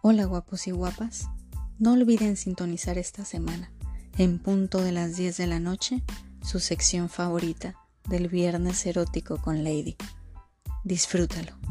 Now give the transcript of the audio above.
Hola guapos y guapas, no olviden sintonizar esta semana, en punto de las 10 de la noche, su sección favorita del viernes erótico con Lady. Disfrútalo.